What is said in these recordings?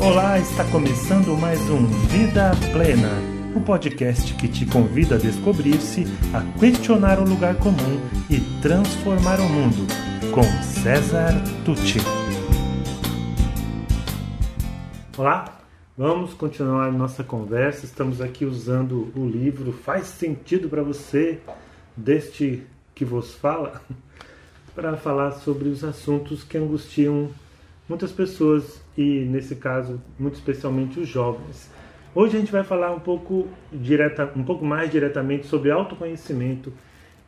Olá, está começando mais um Vida Plena, o um podcast que te convida a descobrir-se, a questionar o lugar comum e transformar o mundo, com César Tucci. Olá, vamos continuar nossa conversa. Estamos aqui usando o livro Faz Sentido para Você, deste que vos fala, para falar sobre os assuntos que angustiam muitas pessoas e, nesse caso, muito especialmente os jovens. Hoje a gente vai falar um pouco, direta, um pouco mais diretamente sobre autoconhecimento.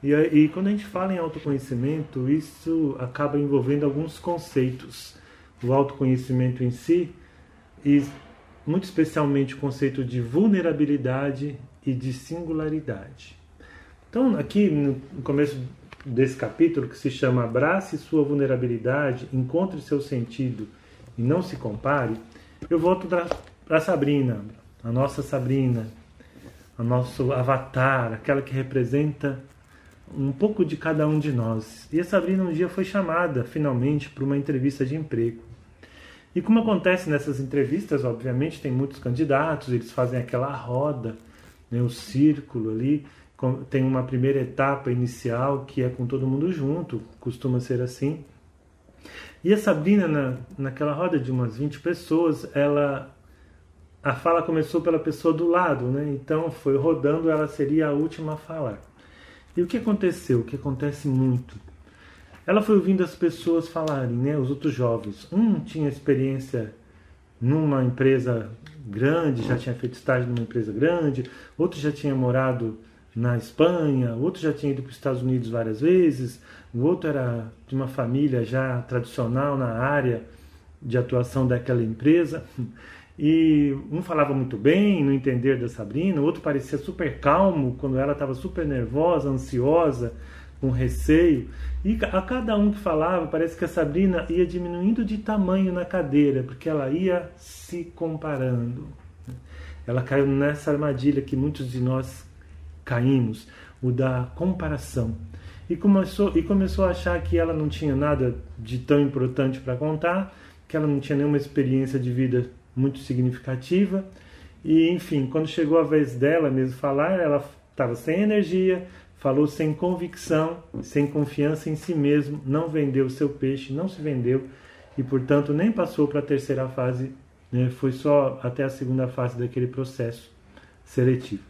E, e quando a gente fala em autoconhecimento, isso acaba envolvendo alguns conceitos. O autoconhecimento em si, e muito especialmente o conceito de vulnerabilidade e de singularidade. Então, aqui no começo desse capítulo, que se chama Abrace sua vulnerabilidade, encontre seu sentido e não se compare, eu volto para Sabrina, a nossa Sabrina, a nosso avatar, aquela que representa um pouco de cada um de nós. E a Sabrina um dia foi chamada, finalmente, para uma entrevista de emprego. E como acontece nessas entrevistas, obviamente, tem muitos candidatos, eles fazem aquela roda, né, o círculo ali, tem uma primeira etapa inicial que é com todo mundo junto, costuma ser assim. E a Sabrina, na, naquela roda de umas 20 pessoas, ela a fala começou pela pessoa do lado, né? Então foi rodando, ela seria a última a falar. E o que aconteceu? O que acontece muito? Ela foi ouvindo as pessoas falarem, né? Os outros jovens. Um tinha experiência numa empresa grande, já tinha feito estágio numa empresa grande, outro já tinha morado na Espanha, outro já tinha ido para os Estados Unidos várias vezes, o outro era de uma família já tradicional na área de atuação daquela empresa. E um falava muito bem no entender da Sabrina, o outro parecia super calmo quando ela estava super nervosa, ansiosa, com receio. E a cada um que falava, parece que a Sabrina ia diminuindo de tamanho na cadeira, porque ela ia se comparando. Ela caiu nessa armadilha que muitos de nós caímos, o da comparação. E começou, e começou a achar que ela não tinha nada de tão importante para contar, que ela não tinha nenhuma experiência de vida muito significativa. E, enfim, quando chegou a vez dela mesmo falar, ela estava sem energia, falou sem convicção, sem confiança em si mesmo, não vendeu o seu peixe, não se vendeu e, portanto, nem passou para a terceira fase, né? foi só até a segunda fase daquele processo seletivo.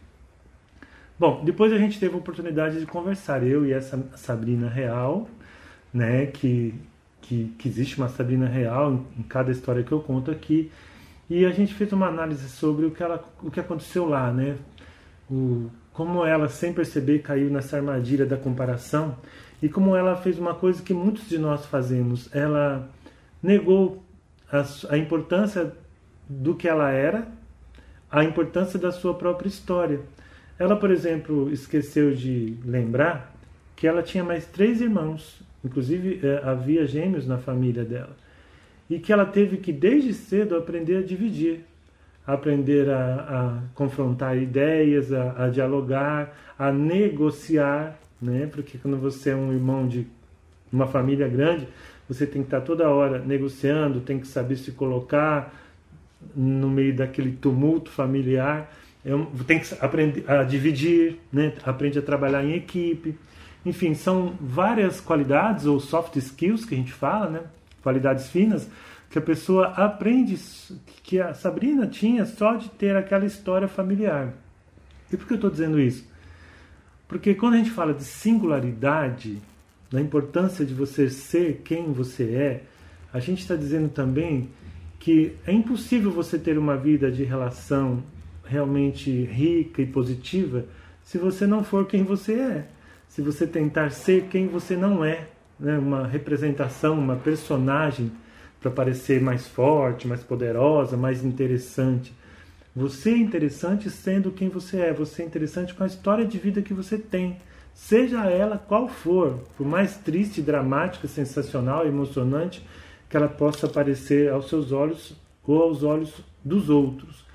Bom, depois a gente teve a oportunidade de conversar, eu e essa Sabrina Real, né, que, que, que existe uma Sabrina Real em, em, cada história que eu conto aqui, e a gente fez uma análise sobre o que, ela, o que aconteceu lá, né, o, como ela, sem perceber, caiu nessa armadilha da comparação, e como ela fez uma coisa que muitos de nós fazemos, ela negou a, a importância do que ela era, a importância da sua própria história. Ela, por exemplo, esqueceu de lembrar que ela tinha mais três irmãos, inclusive é, havia gêmeos na família dela, e que ela teve que desde cedo aprender a dividir, aprender a, a confrontar ideias, a, a, dialogar, a negociar, né? Porque quando você é um irmão de uma família grande, você tem que estar toda hora negociando, tem que saber se colocar no meio daquele tumulto familiar tem que aprender a dividir, né? aprende a trabalhar em equipe. Enfim, são várias qualidades ou soft skills que a gente fala, né? qualidades finas, que a pessoa aprende, que a Sabrina tinha só de ter aquela história familiar. E por que eu estou dizendo isso? Porque quando a gente fala de singularidade, da importância de você ser quem você é, a gente está dizendo também que é impossível você ter uma vida de relação realmente rica e positiva se você não for quem você é. Se você tentar ser quem você não é, né? uma representação, uma personagem para parecer mais forte, mais poderosa, mais interessante. Você é interessante sendo quem você é, você é interessante com a história de vida que você tem, seja ela qual for, por mais triste, dramática, sensacional, emocionante que ela possa parecer aos seus olhos ou aos olhos dos outros.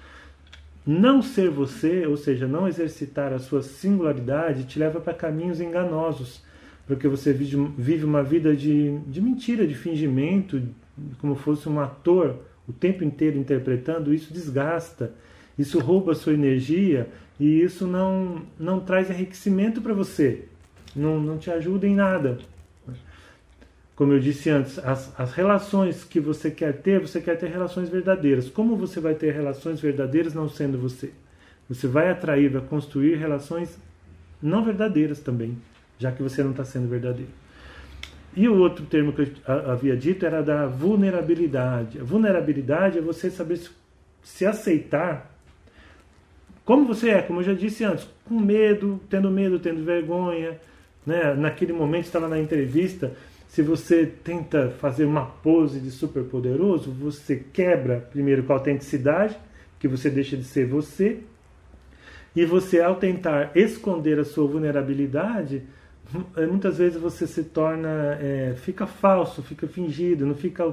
Não ser você, ou seja, não exercitar a sua singularidade, te leva para caminhos enganosos, porque você vive uma vida de, de mentira, de fingimento, como fosse um ator o tempo inteiro interpretando, isso desgasta, isso rouba a sua energia e isso não, não traz enriquecimento para você, não, não te ajuda em nada. Como eu disse antes, as, as relações que você quer ter, você quer ter relações verdadeiras. Como você vai ter relações verdadeiras não sendo você? Você vai atrair, vai construir relações não verdadeiras também, já que você não está sendo verdadeiro. E o outro termo que eu havia dito era da vulnerabilidade. A vulnerabilidade é você saber se, se aceitar como você é, como eu já disse antes, com medo, tendo medo, tendo vergonha. Né? Naquele momento, estava na entrevista, se você tenta fazer uma pose de super poderoso, você quebra primeiro com a autenticidade, que você deixa de ser você, e você, ao tentar esconder a sua vulnerabilidade, muitas vezes você se torna, é, fica falso, fica fingido, não fica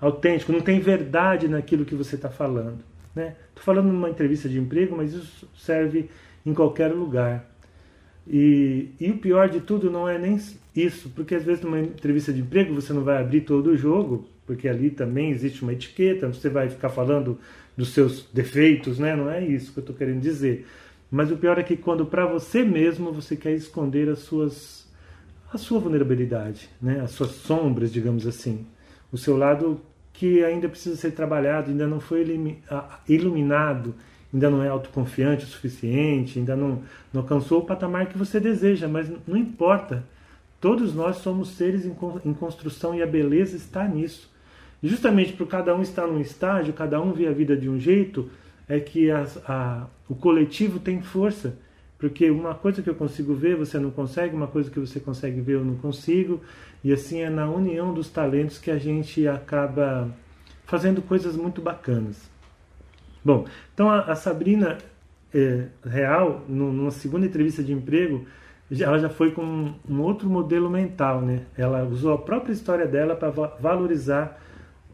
autêntico, não tem verdade naquilo que você está falando. Estou né? falando numa entrevista de emprego, mas isso serve em qualquer lugar. E, e, o pior de tudo não é nem isso, porque às vezes numa entrevista de emprego você não vai abrir todo o jogo, porque ali também existe uma etiqueta, você vai ficar falando dos seus defeitos, né? Não é isso que eu estou querendo dizer. Mas o pior é que quando para você mesmo você quer esconder as suas a sua vulnerabilidade, né? As suas sombras, digamos assim, o seu lado que ainda precisa ser trabalhado, ainda não foi iluminado, ainda não é autoconfiante o suficiente, ainda não, não alcançou o patamar que você deseja, mas não importa. Todos nós somos seres em, construção e a beleza está nisso. Justamente por cada um estar num estágio, cada um vê a vida de um jeito, é que a, o coletivo tem força. Porque uma coisa que eu consigo ver, você não consegue, uma coisa que você consegue ver, eu não consigo. E assim é na união dos talentos que a gente acaba fazendo coisas muito bacanas. Bom, então a, a Sabrina é, Real, no, numa segunda entrevista de emprego, ela já foi com um outro modelo mental, né? Ela usou a própria história dela para valorizar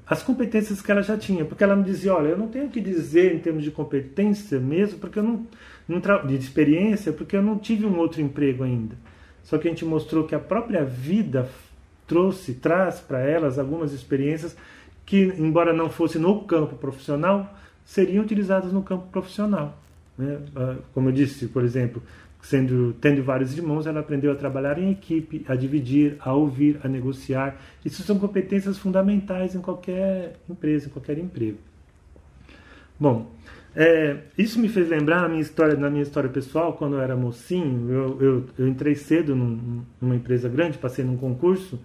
as competências que ela já tinha, porque ela me dizia, olha, eu não tenho que dizer em termos de competência mesmo, porque eu não, não de experiência, porque eu não tive um outro emprego ainda. Só que a gente mostrou que a própria vida trouxe, traz para elas algumas experiências que, embora não fosse no campo profissional, seriam utilizadas no campo profissional. Né? Ah, como eu disse, por exemplo, sendo tendo vários irmãos, ela aprendeu a trabalhar em equipe, a dividir, a ouvir, a negociar. Isso são competências fundamentais em qualquer empresa, em qualquer emprego. Bom, é, isso me fez lembrar na minha história, na minha história pessoal, quando eu era mocinho, eu, eu, eu entrei cedo num, numa empresa grande, passei num concurso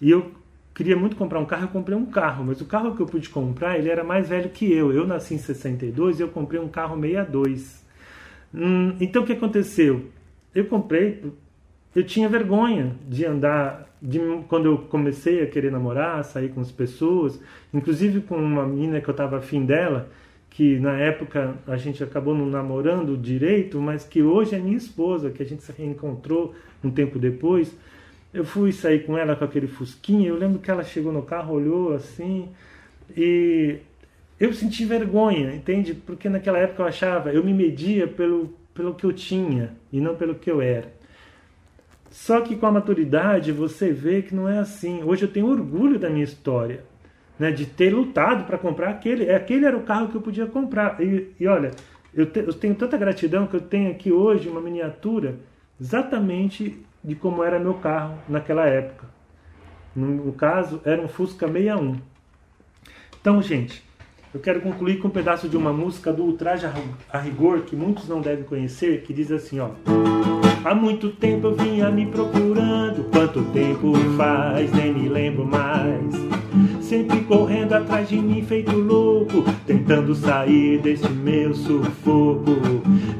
e eu queria muito comprar um carro, eu comprei um carro, mas o carro que eu pude comprar, ele era mais velho que eu. Eu nasci em 62 e eu comprei um carro 62. Hum, então o que aconteceu? Eu comprei, eu tinha vergonha de andar, de, quando eu comecei a querer namorar, sair com as pessoas, inclusive com uma menina que eu estava afim dela, que na época a gente acabou não namorando direito, mas que hoje é minha esposa, que a gente se reencontrou um tempo depois. Eu fui sair com ela com aquele fusquinha, eu lembro que ela chegou no carro, olhou assim, e eu senti vergonha, entende? Porque naquela época eu achava, eu me media pelo, pelo que eu tinha e não pelo que eu era. Só que com a maturidade você vê que não é assim. Hoje eu tenho orgulho da minha história, né? de ter lutado para comprar aquele. Aquele era o carro que eu podia comprar. E, e olha, eu, te, eu tenho tanta gratidão que eu tenho aqui hoje uma miniatura exatamente de como era meu carro naquela época. No, no caso, era um Fusca 61. Então, gente, eu quero concluir com um pedaço de uma música do Ultraje a Rigor, que muitos não devem conhecer, que diz assim, ó. Há muito tempo eu vinha me procurando, quanto tempo faz, nem me lembro mais. Sempre correndo atrás de mim, feito louco, tentando sair deste meu sufoco.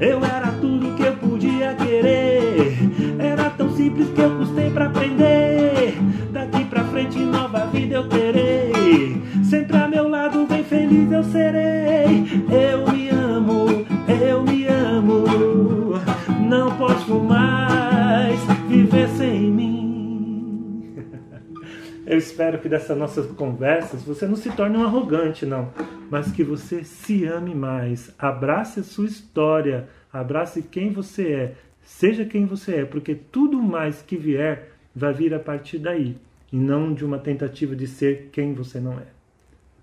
Eu era Eu espero que dessas nossas conversas você não se torne um arrogante, não, mas que você se ame mais. Abrace a sua história, abrace quem você é, seja quem você é, porque tudo mais que vier vai vir a partir daí e não de uma tentativa de ser quem você não é.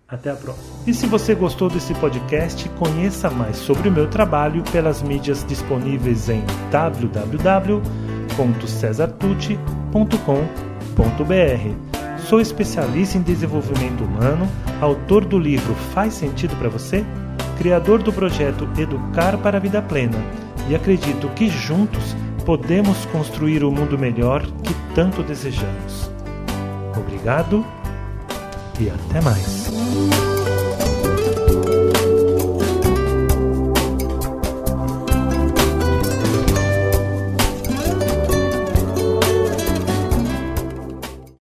Até a próxima. E se você gostou desse podcast, conheça mais sobre o meu trabalho pelas mídias disponíveis em www.cesartucci.com.br. Sou especialista em desenvolvimento humano, autor do livro Faz Sentido para Você, criador do projeto Educar para a Vida Plena e acredito que juntos podemos construir o mundo melhor que tanto desejamos. Obrigado e até mais.